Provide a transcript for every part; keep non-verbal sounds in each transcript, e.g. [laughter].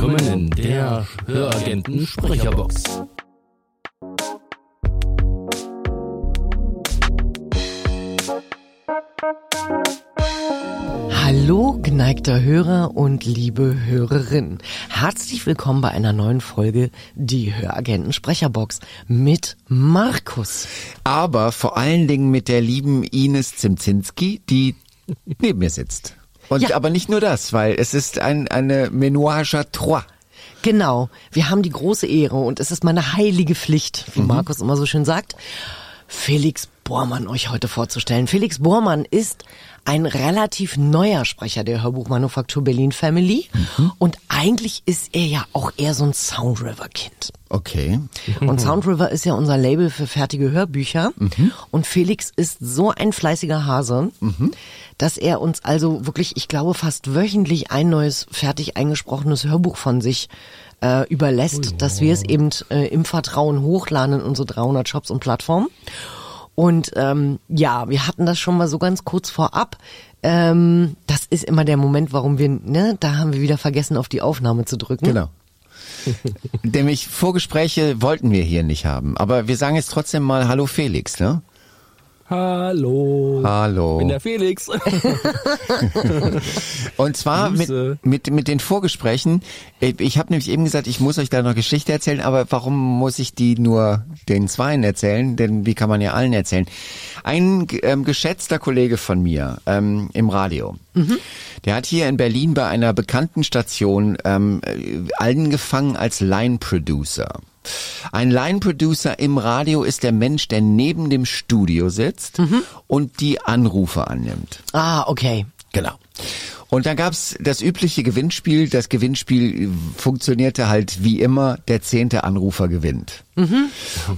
willkommen in der Höragenten Sprecherbox. Hallo, geneigter Hörer und liebe Hörerin. Herzlich willkommen bei einer neuen Folge Die Höragenten Sprecherbox mit Markus. Aber vor allen Dingen mit der lieben Ines Zimzinski, die neben mir sitzt. Und Ja. aber nicht nur das, weil es ist ein, eine Ménage à trois. Genau, wir haben die große Ehre und es ist meine heilige Pflicht, wie Markus immer so schön sagt, Felix Bormann euch heute vorzustellen. Felix Bormann ist ein relativ neuer Sprecher der Hörbuchmanufaktur Berlin Family und eigentlich ist er ja auch eher so ein Soundriver-Kind. Okay. Und Soundriver ist ja unser Label für fertige Hörbücher. Und Felix ist so ein fleißiger Hase, dass er uns also wirklich, ich glaube, fast wöchentlich ein neues fertig eingesprochenes Hörbuch von sich äh, überlässt, dass wir es eben äh, im Vertrauen hochladen in unsere 300 Shops und Plattformen. Und ähm, ja, wir hatten das schon mal so ganz kurz vorab. Ähm, das ist immer der Moment, warum wir, ne, da haben wir wieder vergessen, auf die Aufnahme zu drücken. Genau. [laughs] Nämlich Vorgespräche wollten wir hier nicht haben. Aber wir sagen jetzt trotzdem mal Hallo Felix, ne? Hallo. Hallo. Ich bin der Felix. [laughs] Und zwar mit, Grüße. mit, mit den Vorgesprächen. Ich habe nämlich eben gesagt, ich muss euch da noch Geschichte erzählen, aber warum muss ich die nur den Zweien erzählen? Denn wie kann man ja allen erzählen? Ein ähm, geschätzter Kollege von mir ähm, im Radio, der hat hier in Berlin bei einer bekannten Station ähm, äh, angefangen als Line-Producer. Ein Line-Producer im Radio ist der Mensch, der neben dem Studio sitzt und die Anrufe annimmt. Ah, okay. Genau. Und dann gab's das übliche Gewinnspiel. Das Gewinnspiel funktionierte halt wie immer, der zehnte Anrufer gewinnt.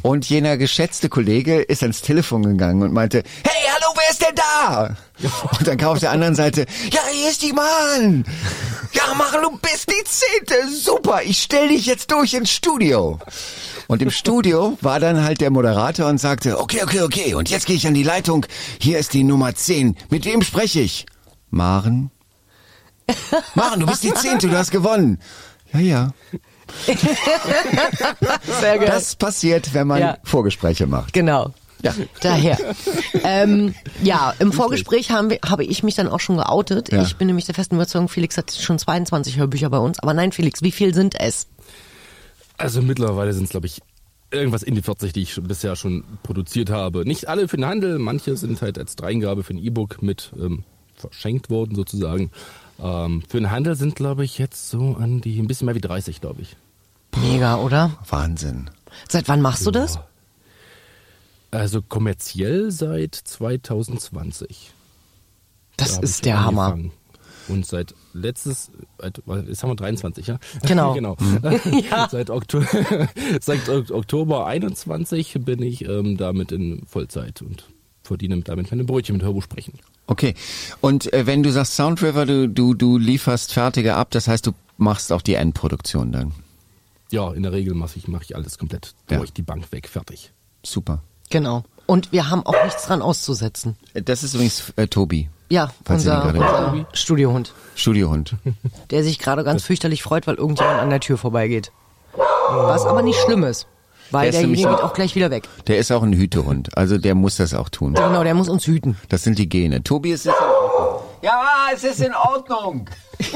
Und jener geschätzte Kollege ist ans Telefon gegangen und meinte, hey, hallo, wer ist denn da? Und dann kam auf der anderen Seite, ja, hier ist die Mann. Ja, machen du bist die zehnte. Super, ich stell dich jetzt durch ins Studio. Und im Studio war dann halt der Moderator und sagte, okay, okay, okay, und jetzt gehe ich an die Leitung. Hier ist die Nummer 10. Mit wem spreche ich? Maren? Maren, du bist die Zehnte, du hast gewonnen. Ja, ja. Sehr geil. Das passiert, wenn man Ja. Vorgespräche macht. Genau. Ja. Daher. ähm, ja, im Vorgespräch haben wir, habe ich mich dann auch schon geoutet. Ja. Ich bin nämlich der festen Überzeugung, Felix hat schon 22 Hörbücher bei uns. Aber nein, Felix, wie viel sind es? Also mittlerweile sind es, glaube ich, irgendwas in die 40, die ich schon, bisher schon produziert habe. Nicht alle für den Handel, manche sind halt als Dreingabe für ein E-Book mit ähm, verschenkt worden sozusagen. Ähm, für den Handel sind, glaube ich, jetzt so an die ein bisschen mehr wie 30, glaube ich. Mega, oder? Wahnsinn. Seit wann machst du das? Also kommerziell seit 2020. Das Da ist der Hammer. angefangen. Und seit letztes, jetzt haben wir 23, ja? [laughs] Genau. [laughs] genau. [laughs] Seit, Oktober, seit Ok- Oktober 21 bin ich ähm, damit in Vollzeit und verdiene damit meine Brötchen mit Hörbuch sprechen. Okay. Und äh, wenn du sagst Soundriver, du, du, du lieferst fertige ab, das heißt, du machst auch die Endproduktion dann. Ja, in der Regel mache ich, mach ich alles komplett Ja. durch die Bank weg, fertig. Super. Genau. Und wir haben auch nichts dran auszusetzen. Äh, Das ist übrigens äh, Tobi, Ja, Falls ihr unser, unser Studiohund, Studiohund. der sich gerade ganz fürchterlich freut, weil irgendjemand an der Tür vorbeigeht. Was aber nicht schlimm ist, weil Der ist derjenige geht auch gleich wieder weg. Der ist auch ein Hütehund, also der muss das auch tun. Genau, der muss uns hüten. Das sind die Gene. Tobi, es ist in Ordnung. Ja, es ist in Ordnung. [laughs]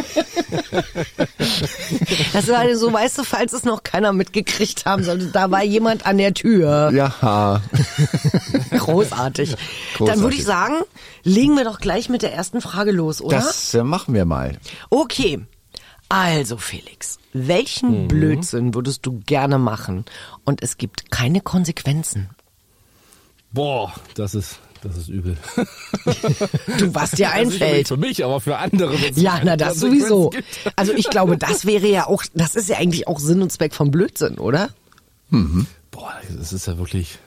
Das war so, weißt du, falls es noch keiner mitgekriegt haben sollte, da war jemand an der Tür. Ja. [laughs] Großartig. Dann Großartig. würde ich sagen, legen wir doch gleich mit der ersten Frage los, oder? Das äh, machen wir mal. Okay. Also, Felix, welchen Blödsinn würdest du gerne machen? Und es gibt keine Konsequenzen. Boah, das ist, das ist übel. [laughs] Du, was dir einfällt. für mich, aber für andere. Ja, na, das sowieso. [laughs] Also, ich glaube, das wäre ja auch, das ist ja eigentlich auch Sinn und Zweck vom Blödsinn, oder? Boah, das ist ja wirklich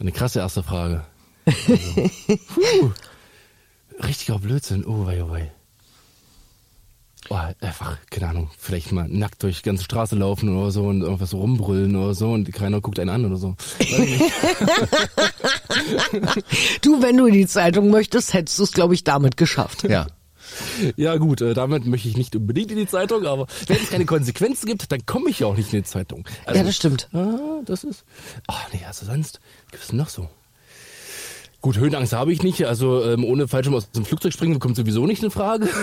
eine krasse erste Frage. [laughs] Also, puh, richtiger Blödsinn. Oh, wei, oh, wei. Oh, einfach, keine Ahnung, vielleicht mal nackt durch die ganze Straße laufen oder so und irgendwas so rumbrüllen oder so und keiner guckt einen an oder so. [laughs] Du, wenn du in die Zeitung möchtest, hättest du es, glaube ich, damit geschafft. Ja. Ja gut, äh, damit möchte ich nicht unbedingt in die Zeitung, aber wenn es keine Konsequenzen gibt, dann komme ich ja auch nicht in die Zeitung. Also, Ja, das stimmt. Ah, das ist. Ach nee, also sonst gibt es noch so. Gut, Höhenangst habe ich nicht. Also ähm, ohne Fallschirm aus dem Flugzeug springen kommt sowieso nicht in Frage. [laughs]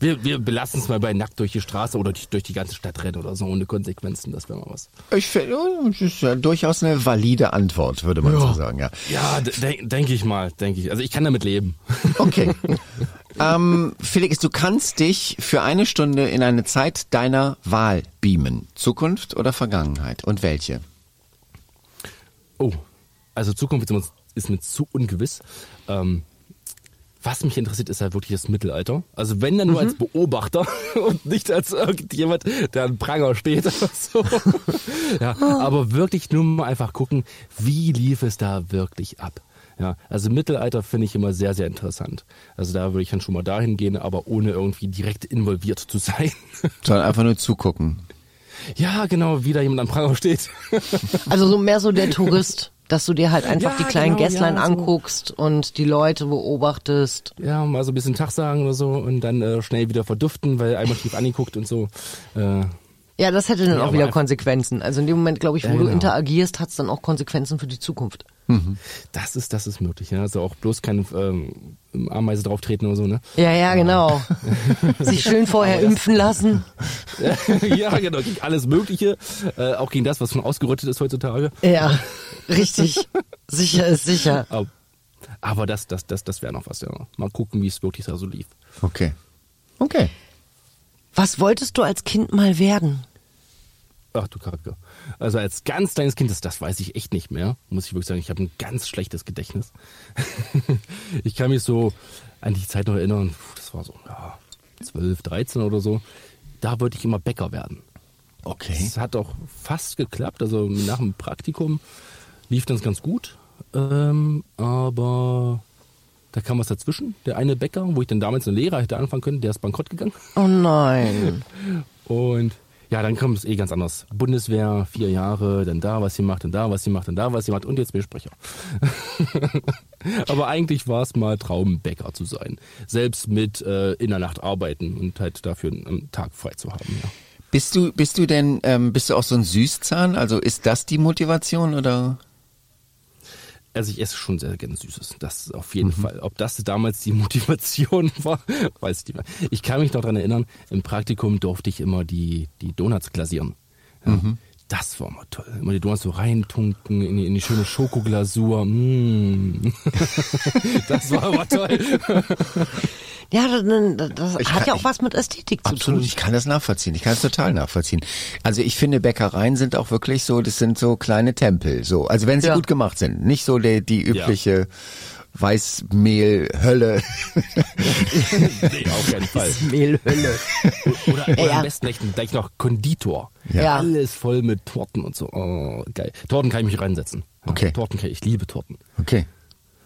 wir, wir belassen es mal bei nackt durch die Straße oder durch, durch die ganze Stadt rennen oder so ohne Konsequenzen. Das wäre mal was. Ich finde, das ist ja durchaus eine valide Antwort, würde man so sagen, ja. Ja, de denke ich mal, denke ich. Also ich kann damit leben. [laughs] Okay. ähm, Felix, du kannst dich für eine Stunde in eine Zeit deiner Wahl beamen. Zukunft oder Vergangenheit? Und welche? Oh, also Zukunft ist mir- zu ungewiss. Ähm, was mich interessiert, ist halt wirklich das Mittelalter. Also wenn dann nur als Beobachter [laughs] und nicht als irgendjemand, der an Pranger steht oder so. ja, aber wirklich nur mal einfach gucken, wie lief es da wirklich ab. Ja, also Mittelalter finde ich immer sehr, sehr interessant. Also da würde ich dann schon mal dahin gehen, aber ohne irgendwie direkt involviert zu sein. Sondern einfach nur zugucken. Ja, genau, wie da jemand an Pranger steht. [laughs] Also so mehr so der Tourist, dass du dir halt einfach Ja, die kleinen genau, Gässlein ja, so. anguckst und die Leute beobachtest. Ja, mal so ein bisschen Tag sagen oder so und dann äh, schnell wieder verduften, weil einmal tief angeguckt und so. Äh, Ja, das hätte dann Ja, auch wieder einfach- Konsequenzen. Also in dem Moment, glaube ich, wo Ja, du genau. interagierst, hat es dann auch Konsequenzen für die Zukunft. das ist, das ist möglich, ja. Also auch bloß keine ähm, Ameise drauftreten oder so, ne? Ja, ja, genau. [laughs] Sich schön vorher impfen lassen. [laughs] ja, genau, gegen alles Mögliche. Äh, auch gegen das, was schon ausgerottet ist heutzutage. Ja, richtig. sicher ist sicher. Aber, aber das, das, das, das wäre noch was, ja. Mal gucken, wie es wirklich da so lief. Okay. Okay. Was wolltest du als Kind mal werden? Ach du Kacke. Also als ganz kleines Kind, das, das weiß ich echt nicht mehr. Muss ich wirklich sagen, ich habe ein ganz schlechtes Gedächtnis. [laughs] ich kann mich so an die Zeit noch erinnern, das war so ja, 12, 13 oder so. Da wollte ich immer Bäcker werden. Okay. Es hat auch fast geklappt. Also nach dem Praktikum lief das ganz gut. Ähm, aber da kam was dazwischen. Der eine Bäcker, wo ich dann damals eine Lehrer hätte anfangen können, der ist bankrott gegangen. Oh nein. [laughs] Und ja, dann kommt es eh ganz anders. Bundeswehr, vier Jahre, dann da was sie macht, dann da was sie macht, dann da was sie macht und jetzt bin. [laughs] Aber eigentlich war es mal Traum, Bäcker zu sein. Selbst mit äh, in der Nacht arbeiten und halt dafür einen Tag frei zu haben. Ja. Bist du, bist du denn, ähm, bist du auch so ein Süßzahn? Also ist das die Motivation oder? Also ich esse schon sehr gerne Süßes. Das auf jeden Fall. Ob das damals die [laughs] Motivation war, weiß ich nicht mehr. Ich kann mich noch dran erinnern, im Praktikum durfte ich immer die, die Donuts glasieren. Ja, Das war mal toll. Immer die Donuts so reintunken in die, in die schöne Schokoglasur. Mm. [laughs] das war aber toll. [laughs] Ja, das, das hat kann- ja auch ich- was mit Ästhetik zu Absolut, tun. ich kann das nachvollziehen. Ich kann es total nachvollziehen. Also ich finde, Bäckereien sind auch wirklich so, das sind so kleine Tempel. So, also wenn sie Ja. gut gemacht sind, nicht so die, die übliche Weißmehl-Hölle. [laughs] nee, auf keinen Fall. Mehlhölle. Oder, oder Ja. am besten gleich, gleich noch Konditor. Ja. Alles voll mit Torten und so. Oh, geil. Torten kann ich mich reinsetzen. Ja, Okay. Torten kann ich, ich liebe Torten. Okay.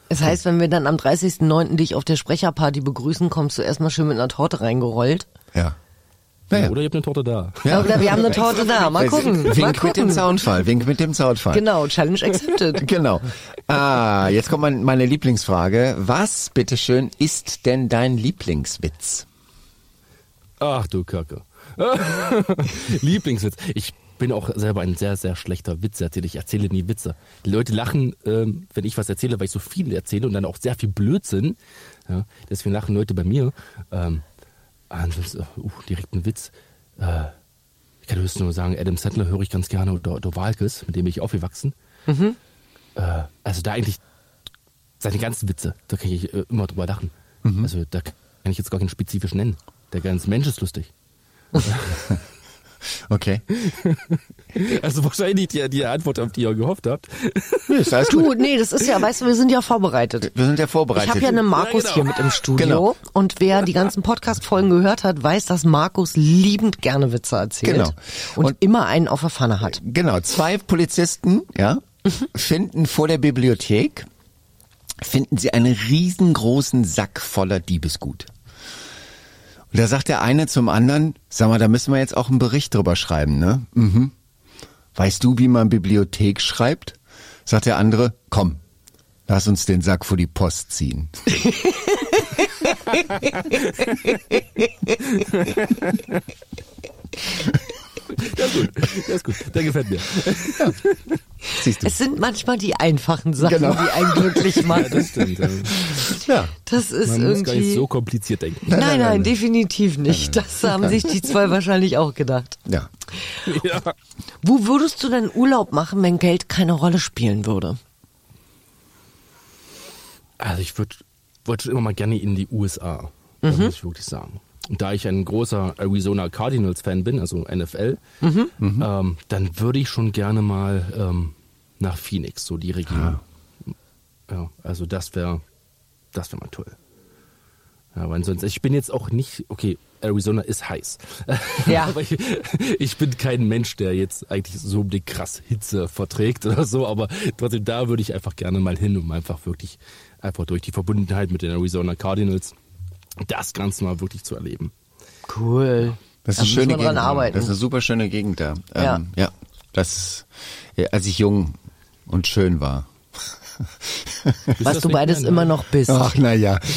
Das heißt, wenn wir dann am 30.09. dich auf der Sprecherparty begrüßen, kommst du erstmal schön mit einer Torte reingerollt. Ja. Naja. Oder ihr habt eine Torte da. Oder wir haben eine Torte da. Mal gucken. Wink Mal mit dem gucken. Soundfall. Wink mit dem Soundfall. Genau, Challenge [laughs] accepted. Genau. Ah, jetzt kommt mein, meine Lieblingsfrage. Was, bitteschön, ist denn dein Lieblingswitz? Ach du Kacke. [laughs] Lieblingswitz. Ich bin auch selber ein sehr, sehr schlechter Witzeerzähler. Ich erzähle nie Witze. Die Leute lachen, ähm, wenn ich was erzähle, weil ich so viel erzähle und dann auch sehr viel Blödsinn. Ja, deswegen lachen Leute bei mir. Ähm, ansonsten, uh, direkt ein Witz. Äh, ich kann höchstens nur sagen, Adam Sandler höre ich ganz gerne oder, Walkes, mit dem bin ich aufgewachsen. Äh, also da eigentlich seine ganzen Witze, da kann ich äh, immer drüber lachen. Also da kann ich jetzt gar keinen spezifisch nennen. Der ganze Mensch ist lustig. [laughs] Okay. [laughs] Also wahrscheinlich die, die Antwort, auf die ihr gehofft habt. Nee, ist alles gut. Du, nee, das ist ja, weißt du, wir sind ja vorbereitet. Wir sind ja Ich vorbereitet. habe ja eine Markus Ja, genau. hier mit im Studio Genau. und wer die ganzen Podcast-Folgen gehört hat, weiß, dass Markus liebend gerne Witze erzählt Genau. und, Und- immer einen auf der Pfanne hat. Genau, zwei Polizisten, ja, finden vor der Bibliothek, finden sie einen riesengroßen Sack voller Diebesgut. Und da sagt der eine zum anderen, sag mal, da müssen wir jetzt auch einen Bericht drüber schreiben, ne? Mhm. Weißt du, wie man Bibliothek schreibt? Sagt der andere, komm, Lass uns den Sack vor die Post ziehen. [laughs] Ja, ist gut. Ja, ist gut. Der gefällt mir. Siehst du? Es sind manchmal die einfachen Sachen, Genau. die einen glücklich Ja, machen. das stimmt. ja. Ja. Das ist Man muss gar nicht irgendwie. so kompliziert denken. nein, nein, nein, nein. definitiv nicht. Das haben sich die zwei [laughs] wahrscheinlich auch gedacht. Ja. Ja. Wo würdest du denn Urlaub machen, wenn Geld keine Rolle spielen würde? Also ich würde wollte schon immer mal gerne in die USA, das muss ich wirklich sagen. Da ich ein großer Arizona Cardinals Fan bin, also NFL, ähm, dann würde ich schon gerne mal ähm, nach Phoenix, so die Region. Ja, also das wäre das wäre mal toll. Ja, weil sonst, ich bin jetzt auch nicht, okay, Arizona ist heiß. [laughs] Ja. aber ich, ich bin kein Mensch, der jetzt eigentlich so die krass Hitze verträgt oder so, aber trotzdem da würde ich einfach gerne mal hin, um einfach wirklich, einfach durch die Verbundenheit mit den Arizona Cardinals das Ganze mal wirklich zu erleben. Cool. Das ist Da eine schöne Gegend. arbeiten. Das ist eine super schöne Gegend da. Ja. Ähm, ja. Das, ja, als ich jung und schön war. Was du beides immer noch bist. Ach, na ja. [laughs]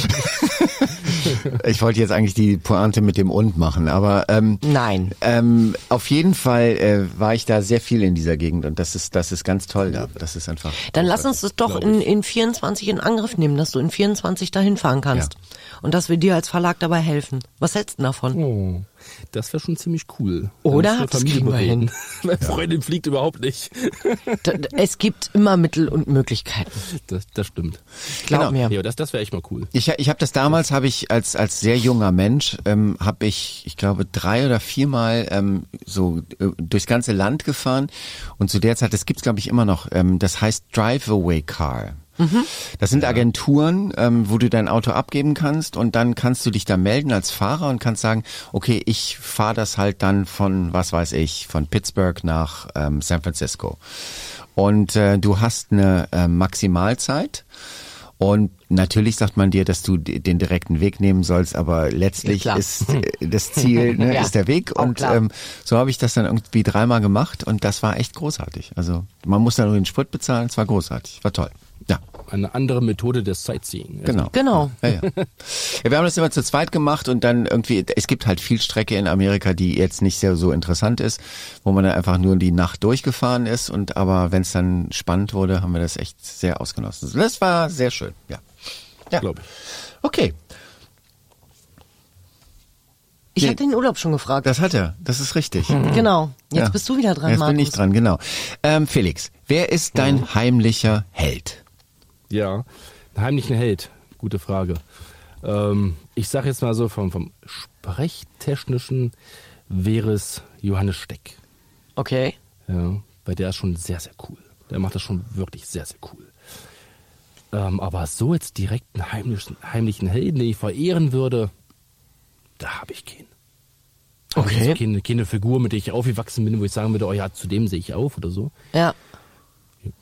[laughs] ich wollte jetzt eigentlich die Pointe mit dem und machen, aber ähm, Nein. ähm, auf jeden Fall äh, war ich da sehr viel in dieser Gegend und das ist das ist ganz toll da. Das ist einfach. Dann lass uns das doch in, in 24 in Angriff nehmen, dass du in 24 dahin fahren kannst. Und dass wir dir als Verlag dabei helfen. Was hältst du davon? Oh, das wäre schon ziemlich cool. Oder? Das Familie kriegen wir bereden. [laughs] Meine Freundin fliegt überhaupt nicht. Es gibt immer Mittel und Möglichkeiten. Das, das stimmt. Glaub Genau. mir. Ja, das, das wäre echt mal cool. Ich, ich habe das damals, habe ich als als sehr junger Mensch, ähm, habe ich, ich glaube, drei oder viermal ähm, so äh, durchs ganze Land gefahren und zu der Zeit, das gibt's glaube ich immer noch, ähm, das heißt Drive-Away Car. Das sind Agenturen, ähm, wo du dein Auto abgeben kannst und dann kannst du dich da melden als Fahrer und kannst sagen, okay, ich fahre das halt dann von, was weiß ich, von Pittsburgh nach ähm, San Francisco. Und äh, du hast eine äh, Maximalzeit. Und natürlich sagt man dir, dass du den direkten Weg nehmen sollst, aber letztlich Ja, ist äh, das Ziel, [laughs] ne, Ja, ist der Weg. Und ähm, so habe ich das dann irgendwie dreimal gemacht und das war echt großartig. Also man muss da nur den Sprit bezahlen, es war großartig, war toll. Ja, Eine andere Methode des Sightseeing. Genau. Genau. Ja, ja. ja, wir haben das immer zu zweit gemacht und dann irgendwie, es gibt halt viel Strecke in Amerika, die jetzt nicht sehr so interessant ist, wo man dann einfach nur die Nacht durchgefahren ist und aber wenn es dann spannend wurde, haben wir das echt sehr ausgenossen. Das war sehr schön, ja. Ja, Glaube ich. Okay, Ich Nee. habe den Urlaub schon gefragt. das hat er, das ist richtig. Genau. Jetzt Ja. bist du wieder dran, Jetzt Markus. bin ich dran, genau. Ähm, Felix, wer ist dein heimlicher Held? Ja, einen heimlichen Held. Gute Frage. Ähm, ich sage jetzt mal so, vom, vom Sprechtechnischen wäre es Johannes Steck. Okay. Ja, weil der ist schon sehr, sehr cool. Der macht das schon wirklich sehr, sehr cool. Ähm, aber so jetzt direkt einen heimlichen, heimlichen Helden, den ich verehren würde, da habe ich keinen. Okay. jetzt Keine, keine Figur, mit der ich aufgewachsen bin, wo ich sagen würde, oh ja, zu dem sehe ich auf oder so. Ja.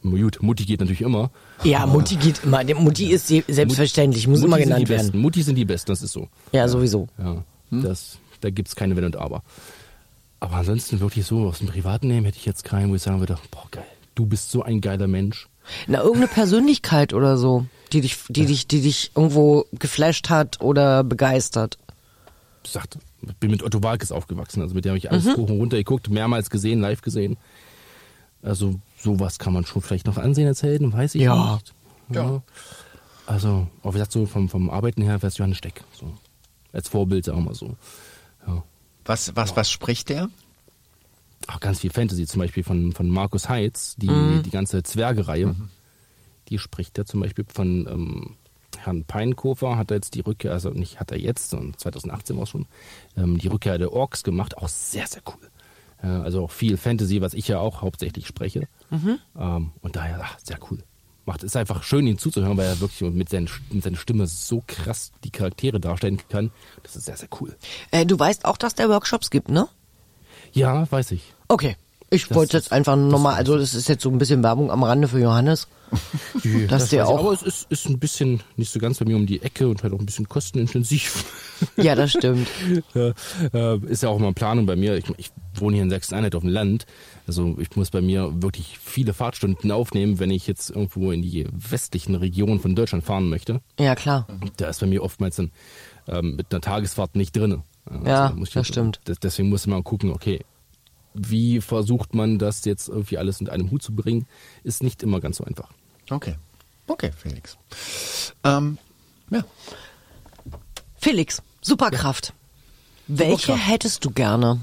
Gut, Mutti geht natürlich immer. Ja, Mutti geht immer. Mutti ist se- selbstverständlich, muss Mutti immer sind genannt die Besten. werden. Mutti sind die Besten, das ist so. Ja, sowieso. Ja, das, da gibt's keine Wenn und Aber. Aber ansonsten wirklich so aus dem privaten Leben hätte ich jetzt keinen, wo ich sagen würde, boah geil, du bist so ein geiler Mensch. Na, irgendeine Persönlichkeit oder so, die dich, die dich, die dich irgendwo geflasht hat oder begeistert. Ich bin mit Otto Walkes aufgewachsen, also mit dem habe ich alles Mhm. hoch und runter geguckt, mehrmals gesehen, live gesehen. Also sowas kann man schon vielleicht noch ansehen als Helden, weiß ich Ja. nicht. Ja. Also, auch wie gesagt, so vom, vom Arbeiten her wäre es Johannes Steck. So. Als Vorbild, sagen wir mal so. Ja. Was, was, was spricht der? auch ganz viel Fantasy, zum Beispiel von, von Markus Heitz, die, Mhm. die ganze Zwerge-Reihe. Die spricht er zum Beispiel von ähm, Herrn Peinkofer, hat er jetzt die Rückkehr, also nicht hat er jetzt, sondern 2018 war es schon, ähm, die Rückkehr der Orks gemacht, auch sehr, sehr cool. Äh, also auch viel Fantasy, was ich ja auch hauptsächlich spreche. Mhm. Ähm, und daher, ach, sehr cool. Macht es einfach schön, ihn zuzuhören, weil er wirklich mit, seinen, mit seiner Stimme so krass die Charaktere darstellen kann. Das ist sehr, sehr cool. Äh, du weißt auch, dass der Workshops gibt, ne? Ja, weiß ich. Okay. Ich wollte jetzt einfach nochmal, also das ist jetzt so ein bisschen Werbung am Rande für Johannes. Die, [laughs] Dass der weiß ich, auch- Aber es ist, ist ein bisschen nicht so ganz bei mir um die Ecke und halt auch ein bisschen kostenintensiv. [laughs] Ja, das stimmt. [laughs] Ja, äh, ist ja auch mal Planung bei mir. Ich, ich wohne hier in Sachsen-Anhalt auf dem Land. Also ich muss bei mir wirklich viele Fahrtstunden aufnehmen, wenn ich jetzt irgendwo in die westlichen Regionen von Deutschland fahren möchte. Ja, klar. Da ist bei mir oftmals dann ähm, mit einer Tagesfahrt nicht drin. Ja, muss ich das stimmt. des- Deswegen muss man gucken, okay, wie versucht man das jetzt irgendwie alles unter einem Hut zu bringen, ist nicht immer ganz so einfach. Okay. Okay, Felix. Ähm, ja. Felix, Superkraft. Welche Superkraft. hättest du gerne?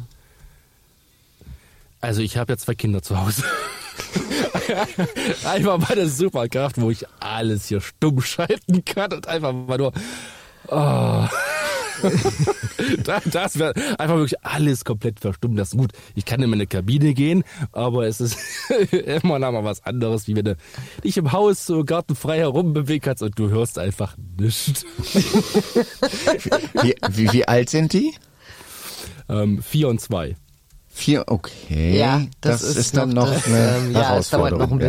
Also ich habe ja zwei Kinder zu Hause. [laughs] einfach mal eine Superkraft, wo ich alles hier stumm schalten kann und einfach mal nur. Oh. [laughs] Da- das wäre einfach wirklich alles komplett verstummt. Das ist gut. Ich kann in meine Kabine gehen, aber es ist [laughs] immer noch mal was anderes, wie wenn du dich im Haus so gartenfrei herumbewegen kannst und du hörst einfach nichts. Wie, wie, wie alt sind die? Ähm, vier und zwei. Vier, okay. Ja, das, ist, dann noch, das, eine ähm, ja, es dauert noch ein Herausforderung, ja.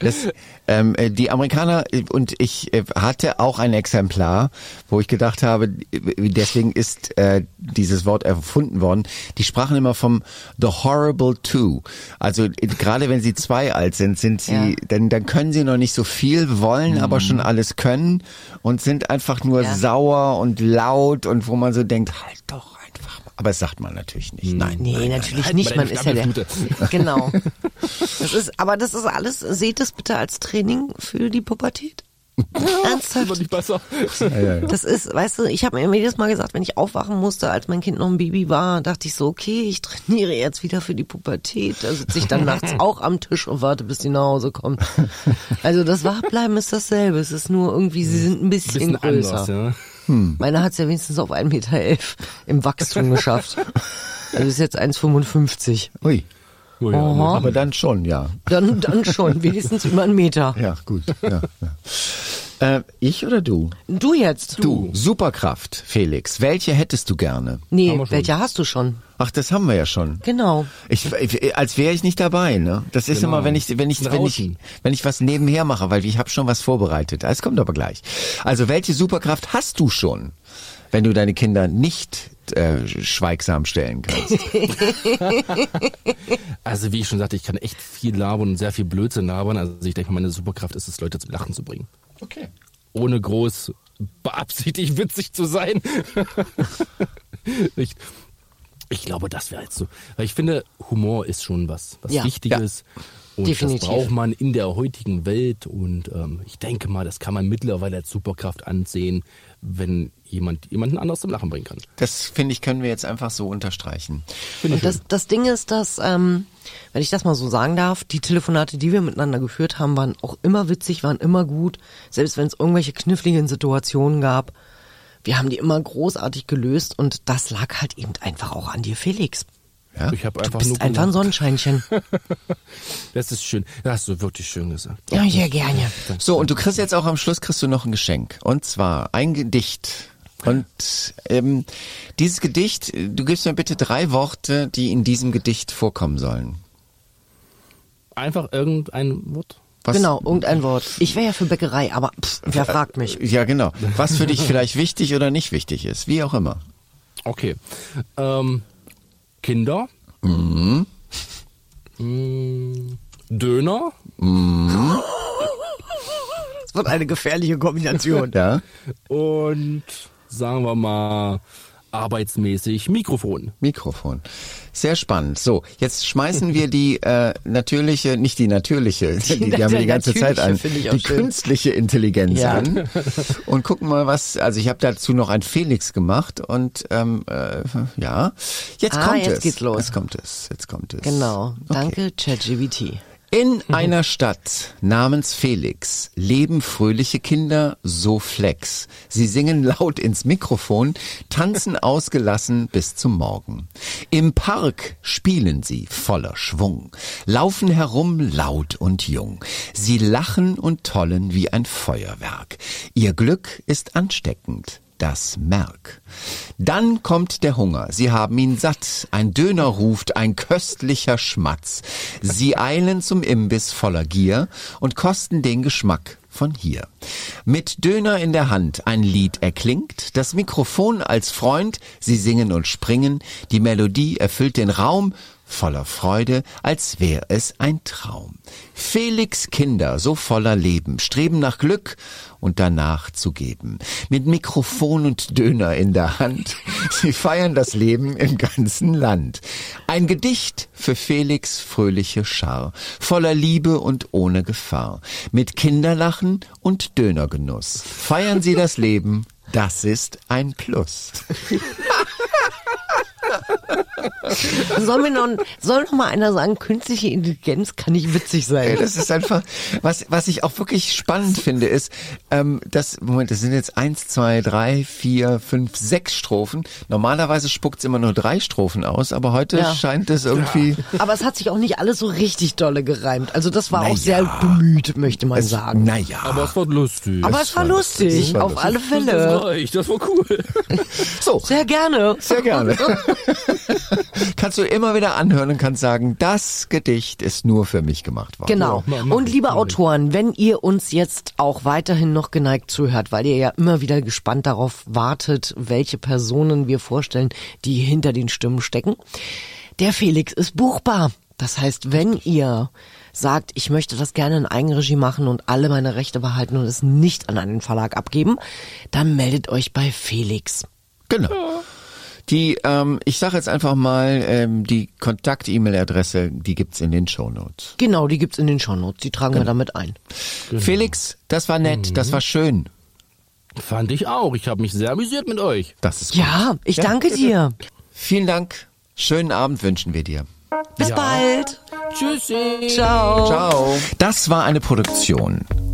Das, ähm, äh, die Amerikaner äh, und ich äh, hatte auch ein Exemplar, wo ich gedacht habe, deswegen ist äh, dieses Wort erfunden worden. Die sprachen immer vom The Horrible Two. Also gerade wenn sie zwei alt sind, sind sie, Ja. dann, dann können sie noch nicht so viel, wollen aber schon alles können und sind einfach nur Ja. sauer und laut und wo man so denkt, halt doch einfach. mal. Aber das sagt man natürlich nicht. Nein. Nee, nein, natürlich Halt nicht. Man ist ja der. [laughs] Genau. [laughs] Das ist, aber das ist alles, seht es bitte als Training für die Pubertät. [laughs] Ernsthaft. nicht besser. Das ist, weißt du, ich habe mir jedes Mal gesagt, wenn ich aufwachen musste, als mein Kind noch ein Baby war, dachte ich so, okay, ich trainiere jetzt wieder für die Pubertät. Da sitze ich dann nachts auch am Tisch und warte, bis die nach Hause kommt. Also das Wachbleiben ist dasselbe. Es ist nur irgendwie, sie sind ein bisschen, Bisschen größer. anders, ja. Meine hat es ja wenigstens auf 1,11 Meter im Wachstum [laughs] geschafft. Also ist jetzt 1,55. Ui. Oh ja, Aha. Aber dann schon, ja. Dann, dann schon, wenigstens über einen Meter. [laughs] Ja, gut. Ja, ja. Äh, ich oder du? Du jetzt? Du, Superkraft, Felix. Welche hättest du gerne? Nee, welche hast du schon? Ach, das haben wir ja schon. Genau. Ich, als wäre ich nicht dabei, ne? Das ist Genau. immer, wenn ich, wenn ich, wenn ich, wenn ich was nebenher mache, weil ich habe schon was vorbereitet. Es kommt aber gleich. Also, welche Superkraft hast du schon, wenn du deine Kinder nicht äh, schweigsam stellen kannst? [laughs] Also wie ich schon sagte, ich kann echt viel labern und sehr viel Blödsinn labern. Also ich denke mal, meine Superkraft ist es, Leute zum Lachen zu bringen. Okay. Ohne groß beabsichtigt witzig zu sein. [laughs] ich, ich glaube, das wäre jetzt so. Weil ich finde, Humor ist schon was, was Ja. Wichtiges. Und Definitiv. das braucht man in der heutigen Welt. Und ähm, ich denke mal, das kann man mittlerweile als Superkraft ansehen, wenn jemand jemanden anders zum Lachen bringen kann. Das finde ich, können wir jetzt einfach so unterstreichen. Und das, das Ding ist, dass, ähm, wenn ich das mal so sagen darf, die Telefonate, die wir miteinander geführt haben, waren auch immer witzig, waren immer gut. Selbst wenn es irgendwelche kniffligen Situationen gab, wir haben die immer großartig gelöst und das lag halt eben einfach auch an dir, Felix. Ja? Ich habe Du einfach bist nur einfach ein. Sonnenscheinchen. [laughs] Das ist schön. Das hast du wirklich schön gesagt. ja, ja, gerne. So, und du kriegst jetzt auch am Schluss kriegst du noch ein Geschenk. Und zwar ein Gedicht. Und ähm, dieses Gedicht, du gibst mir bitte drei Worte, die in diesem Gedicht vorkommen sollen. Einfach irgendein Wort. Was, Genau, irgendein Wort. Ich wäre ja für Bäckerei, aber pff, wer fragt mich? Ja, genau. Was für dich vielleicht wichtig oder nicht wichtig ist, wie auch immer. Okay. Ähm, Kinder. Mhm. Mm, Döner. [laughs] Das wird eine gefährliche Kombination. Ja. Und sagen wir mal arbeitsmäßig Mikrofon. Mikrofon. Sehr spannend. So, jetzt schmeißen wir die äh, natürliche, nicht die natürliche, [laughs] die, die haben wir die ganze Zeit an, die schön. künstliche Intelligenz Ja. an und gucken mal, was. Also ich habe dazu noch ein Felix gemacht und ähm, äh, ja, jetzt Ah, kommt jetzt es. geht's los. Jetzt kommt es. Jetzt kommt es. Genau. Danke, ChatGBT. In einer Stadt namens Felix leben fröhliche Kinder so flex. Sie singen laut ins Mikrofon, tanzen [laughs] ausgelassen bis zum Morgen. Im Park spielen sie voller Schwung, laufen herum laut und jung. Sie lachen und tollen wie ein Feuerwerk. Ihr Glück ist ansteckend. Das Merk. Dann kommt der Hunger. Sie haben ihn satt. Ein Döner ruft, ein köstlicher Schmatz. Sie eilen zum Imbiss voller Gier und kosten den Geschmack von hier. Mit Döner in der Hand ein Lied erklingt, das Mikrofon als Freund, sie singen und springen, die Melodie erfüllt den Raum, voller Freude, als wär es ein Traum. Felix Kinder, so voller Leben, streben nach Glück und danach zu geben. Mit Mikrofon und Döner in der Hand, sie feiern das Leben im ganzen Land. Ein Gedicht für Felix fröhliche Schar, voller Liebe und ohne Gefahr. Mit Kinderlachen und Dönergenuss feiern sie das Leben, das ist ein Plus. [laughs] [laughs] Soll mir noch, soll noch mal einer sagen, künstliche Intelligenz kann nicht witzig sein. Das ist einfach, was, was ich auch wirklich spannend finde, ist, ähm, das, Moment, das sind jetzt eins, zwei, drei, vier, fünf, sechs Strophen. Normalerweise spuckt es immer nur drei Strophen aus, aber heute Ja. scheint es irgendwie. Aber es hat sich auch nicht alles so richtig dolle gereimt. Also das war Na auch sehr ja. bemüht, möchte man sagen. Naja. Aber es war lustig. Aber es war lustig, war auf lustig. alle das Fälle. reicht, das war cool. so, Sehr gerne. sehr gerne. [laughs] kannst du immer wieder anhören und kannst sagen, das Gedicht ist nur für mich gemacht worden. Genau. Und liebe. Autoren, wenn ihr uns jetzt auch weiterhin noch geneigt zuhört, weil ihr ja immer wieder gespannt darauf wartet, welche Personen wir vorstellen, die hinter den Stimmen stecken. Der Felix ist buchbar. Das heißt, wenn ihr sagt, ich möchte das gerne in Eigenregie machen und alle meine Rechte behalten und es nicht an einen Verlag abgeben, dann meldet euch bei Felix. Genau. Die, ähm, ich sage jetzt einfach mal, ähm, die Kontakt-E-Mail-Adresse, die gibt's in den Shownotes. Genau, die gibt's in den Shownotes. Die tragen wir damit ein. Felix, das war nett, das war schön. Fand ich auch. Ich habe mich sehr amüsiert mit euch. Das ist gut. Ja, ich danke dir. [laughs] Vielen Dank. Schönen Abend wünschen wir dir. Bis Ja. bald. Tschüssi. Ciao. Ciao. Das war eine Produktion.